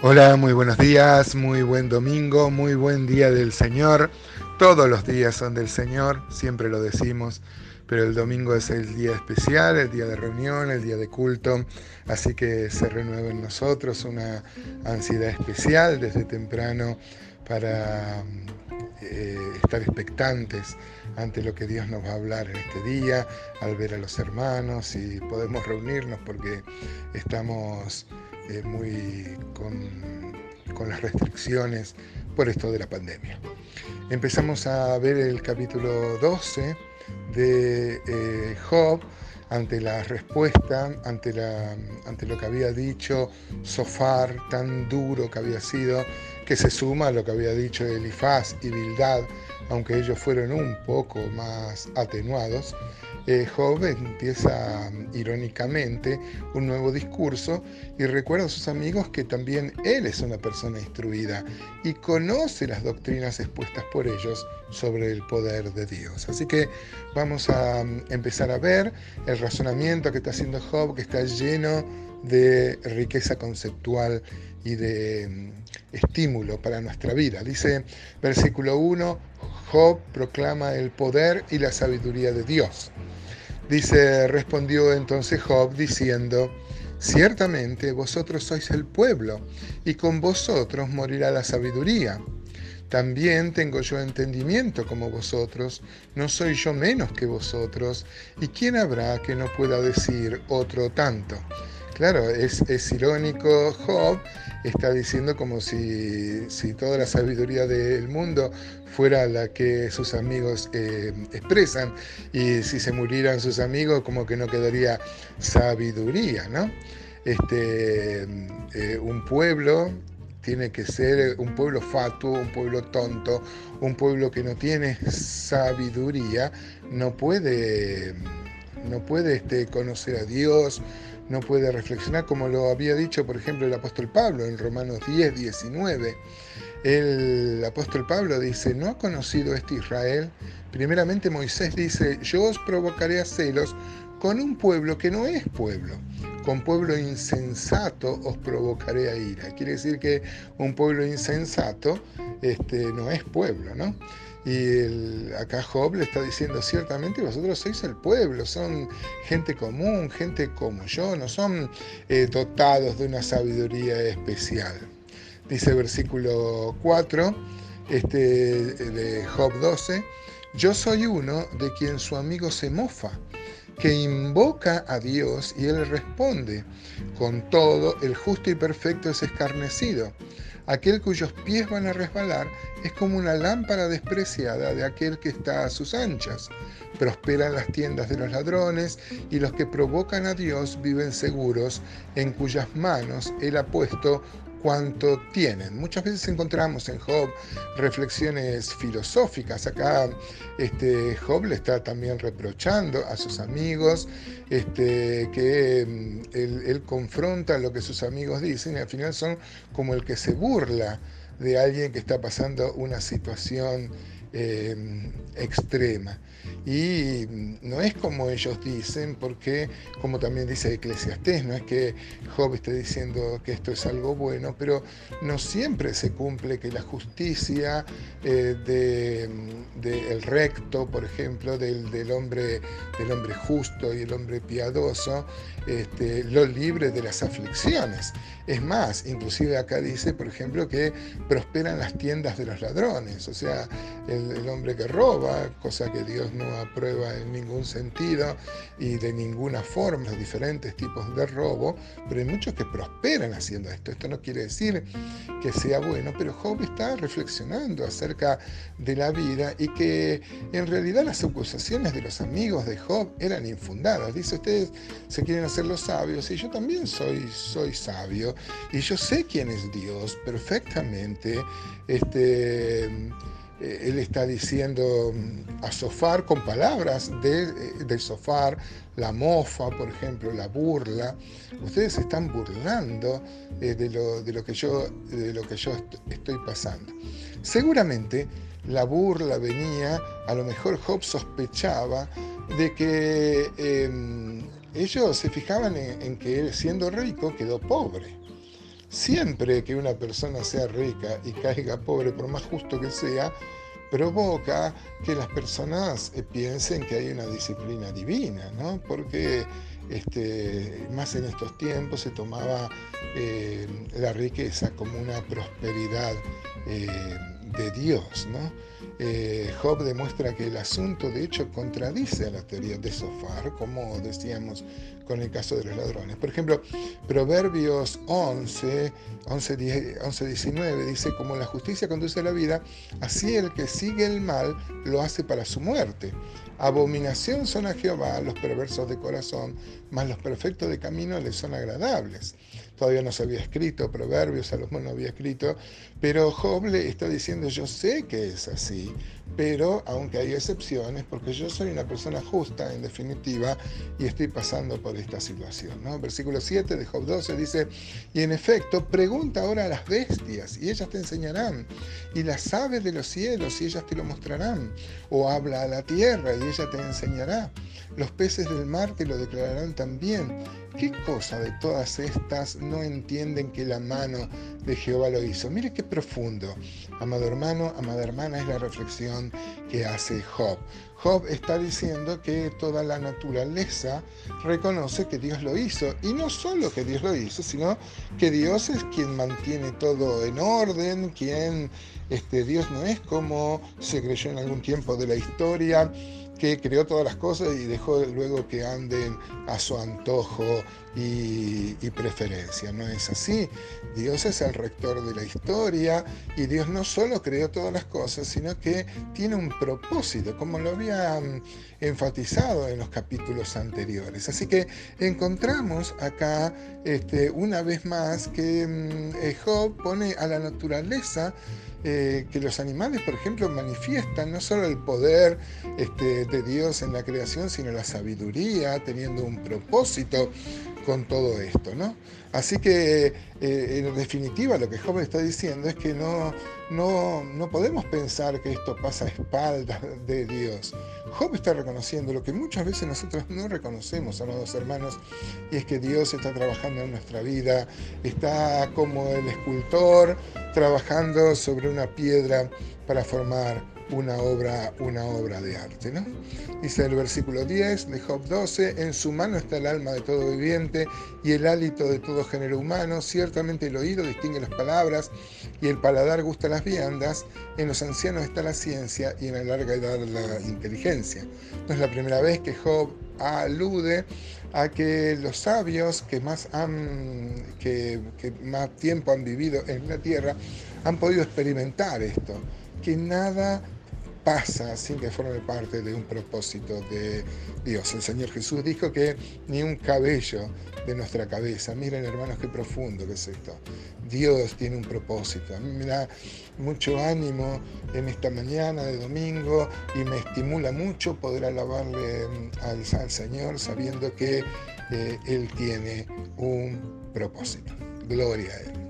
Hola, muy buenos días, muy buen domingo, muy buen día del Señor. Todos los días son del Señor, siempre lo decimos, pero el domingo es el día especial, el día de reunión, el día de culto, así que se renueva en nosotros una ansiedad especial desde temprano para eh, estar expectantes ante lo que Dios nos va a hablar en este día, al ver a los hermanos y podemos reunirnos porque estamos eh, muy con, las restricciones por esto de la pandemia. Empezamos a ver el capítulo 12 de eh, Job ante la respuesta, ante, la, ante lo que había dicho Sofar, tan duro que había sido, que se suma a lo que había dicho Elifaz y Bildad, aunque ellos fueron un poco más atenuados. Eh, Job empieza irónicamente un nuevo discurso y recuerda a sus amigos que también él es una persona instruida y conoce las doctrinas expuestas por ellos sobre el poder de Dios. Así que vamos a mm, empezar a ver el razonamiento que está haciendo Job, que está lleno de riqueza conceptual y de mm, estímulo para nuestra vida. Dice versículo 1, Job proclama el poder y la sabiduría de Dios. Dice, respondió entonces Job diciendo, ciertamente vosotros sois el pueblo, y con vosotros morirá la sabiduría. También tengo yo entendimiento como vosotros, no soy yo menos que vosotros, y quién habrá que no pueda decir otro tanto. Claro, es, irónico, Job está diciendo como si, toda la sabiduría del mundo fuera la que sus amigos eh, expresan y si se murieran sus amigos como que no quedaría sabiduría, ¿no? Este, eh, un pueblo tiene que ser un pueblo fatuo, un pueblo tonto, un pueblo que no tiene sabiduría, no puede, no puede este, conocer a Dios, no puede reflexionar como lo había dicho, por ejemplo, el apóstol Pablo en Romanos 10, 19. El apóstol Pablo dice, ¿no ha conocido este Israel? Primeramente Moisés dice, yo os provocaré a celos con un pueblo que no es pueblo. Con pueblo insensato os provocaré a ira. Quiere decir que un pueblo insensato este, no es pueblo, ¿no? Y acá Job le está diciendo, ciertamente vosotros sois el pueblo, son gente común, gente como yo, no son eh, dotados de una sabiduría especial. Dice versículo 4 este, de Job 12, yo soy uno de quien su amigo se mofa, que invoca a Dios y él responde. Con todo, el justo y perfecto es escarnecido Aquel cuyos pies van a resbalar es como una lámpara despreciada de aquel que está a sus anchas. Prosperan las tiendas de los ladrones y los que provocan a Dios viven seguros, en cuyas manos Él ha puesto cuanto tienen. Muchas veces encontramos en Job reflexiones filosóficas. Acá este, Job le está también reprochando a sus amigos este, que mm, él, confronta lo que sus amigos dicen y al final son como el que se burla de alguien que está pasando una situación eh, extrema. Y no es como ellos dicen, porque como también dice Eclesiastés, no es que Job esté diciendo que esto es algo bueno, pero no siempre se cumple que la justicia eh, del recto, por ejemplo, del, hombre, del hombre justo y el hombre piadoso, este, lo libre de las aflicciones. Es más, inclusive acá dice, por ejemplo, que prosperan las tiendas de los ladrones, o sea, el, el hombre que roba, cosa que Dios no aprueba en ningún sentido y de ninguna forma los diferentes tipos de robo, pero hay muchos que prosperan haciendo esto. Esto no quiere decir que sea bueno, pero Job está reflexionando acerca de la vida y que en realidad las acusaciones de los amigos de Job eran infundadas. Dice, ustedes se quieren hacer los sabios y yo también soy, soy sabio y yo sé quién es Dios perfectamente. Este, él está diciendo mm, a Sofar con palabras de, eh, Sofar, la mofa, por ejemplo, la burla. Ustedes están burlando eh, de, lo, de, lo, que yo, de lo que yo estoy pasando. Seguramente la burla venía, a lo mejor Job sospechaba de que em, ellos se fijaban en, en que él siendo rico quedó pobre. Siempre que una persona sea rica y caiga pobre, por más justo que sea, provoca que las personas eh, piensen que hay una disciplina divina, ¿no? Porque este, más en estos tiempos se tomaba eh, la riqueza como una prosperidad eh, de Dios, ¿no? Eh, Job demuestra que el asunto de hecho contradice a la teoría de Sofar, como decíamos con el caso de los ladrones. Por ejemplo, Proverbios 11, 11, 19 dice, como la justicia conduce a la vida, así el que sigue el mal lo hace para su muerte. Abominación son a Jehová los perversos de corazón, mas los perfectos de camino les son agradables. Todavía no se había escrito, Proverbios, Salomón no había escrito, pero Job le está diciendo, yo sé que es así, pero aunque hay excepciones, porque yo soy una persona justa en definitiva y estoy pasando por esta situación. ¿no? Versículo 7 de Job 12 dice, y en efecto, pregunta ahora a las bestias y ellas te enseñarán, y las aves de los cielos y ellas te lo mostrarán, o habla a la tierra y ella te enseñará, los peces del mar te lo declararán también. ¿Qué cosa de todas estas no entienden que la mano de Jehová lo hizo? Mire qué profundo. Amado hermano, amada hermana, es la reflexión que hace Job. Job está diciendo que toda la naturaleza reconoce que Dios lo hizo. Y no solo que Dios lo hizo, sino que Dios es quien mantiene todo en orden, quien este, Dios no es como se creyó en algún tiempo de la historia que creó todas las cosas y dejó luego que anden a su antojo y, preferencia. No es así. Dios es el rector de la historia y Dios no solo creó todas las cosas, sino que tiene un propósito, como lo había mm, enfatizado en los capítulos anteriores. Así que encontramos acá este, una vez más que mm, Job pone a la naturaleza eh, que los animales, por ejemplo, manifiestan no solo el poder este, de Dios en la creación, sino la sabiduría, teniendo un propósito con todo esto, ¿no? Así que, eh, en definitiva, lo que Job está diciendo es que no, no, no podemos pensar que esto pasa a espaldas de Dios. Job está reconociendo lo que muchas veces nosotros no reconocemos, amados hermanos, y es que Dios está trabajando en nuestra vida, está como el escultor trabajando sobre una piedra para formar una obra, una obra de arte. ¿no? Dice el versículo 10 de Job 12, en su mano está el alma de todo viviente y el hálito de todo género humano, ciertamente el oído distingue las palabras y el paladar gusta las viandas, en los ancianos está la ciencia y en la larga edad la inteligencia. No es la primera vez que Job alude a que los sabios que más, han, que más tiempo han vivido en la tierra han podido experimentar esto, que nada pasa sin que forme parte de un propósito de Dios. El Señor Jesús dijo que ni un cabello de nuestra cabeza, miren hermanos qué profundo que es esto, Dios tiene un propósito. A mí me da mucho ánimo en esta mañana de domingo y me estimula mucho poder alabarle mm, al, Señor sabiendo que eh, Él tiene un propósito. Gloria a Él.